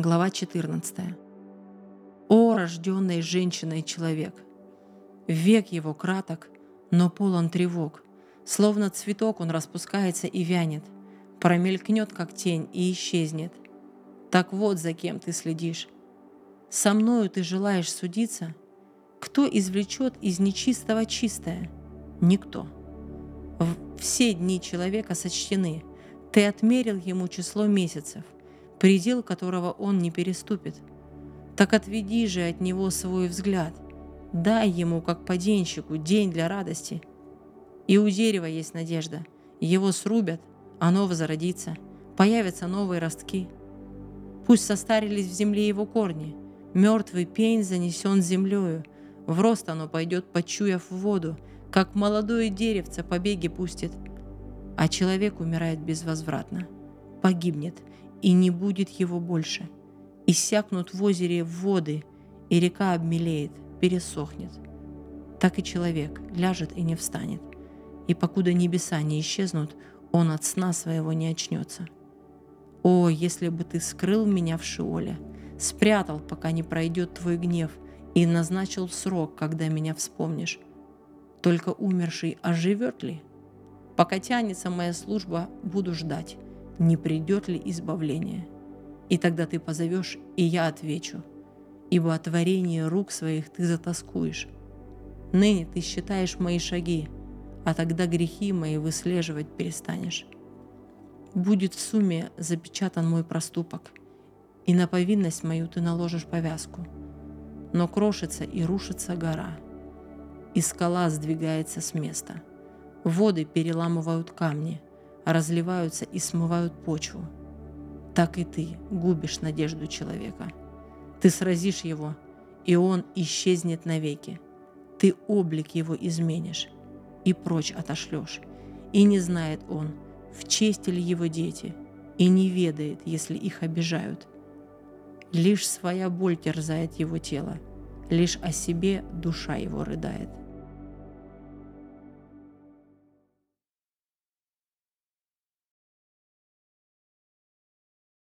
Глава 14. О, рожденный женщиной человек! Век его краток, но полон тревог. Словно цветок он распускается и вянет, промелькнет, как тень, и исчезнет. Так вот, за кем ты следишь. Со мною ты желаешь судиться? Кто извлечет из нечистого чистое? Никто. Все дни человека сочтены. Ты отмерил ему число месяцев, предел которого он не переступит. Так отведи же от него свой взгляд. Дай ему, как поденщику, день для радости. И у дерева есть надежда. Его срубят, оно возродится, появятся новые ростки. Пусть состарились в земле его корни, мертвый пень занесен землею, в рост оно пойдет, почуяв воду, как молодое деревце побеги пустит. А человек умирает безвозвратно, погибнет, и не будет его больше. Иссякнут в озере воды, и река обмелеет, пересохнет. Так и человек ляжет и не встанет, и покуда небеса не исчезнут, он от сна своего не очнется. О, если бы ты скрыл меня в Шиоле, спрятал, пока не пройдет твой гнев, и назначил срок, когда меня вспомнишь. Только умерший оживет ли? Пока тянется моя служба, буду ждать, не придет ли избавление. И тогда ты позовешь, и я отвечу, ибо о творении рук своих ты затаскуешь. Ныне ты считаешь мои шаги, а тогда грехи мои выслеживать перестанешь. Будет в сумме запечатан мой проступок, и на повинность мою ты наложишь повязку. Но крошится и рушится гора, и скала сдвигается с места. Воды переламывают камни, разливаются и смывают почву. Так и ты губишь надежду человека. Ты сразишь его, и он исчезнет навеки. Ты облик его изменишь и прочь отошлешь. И не знает он, в честь ли его дети, и не ведает, если их обижают. Лишь своя боль терзает его тело, лишь о себе душа его рыдает.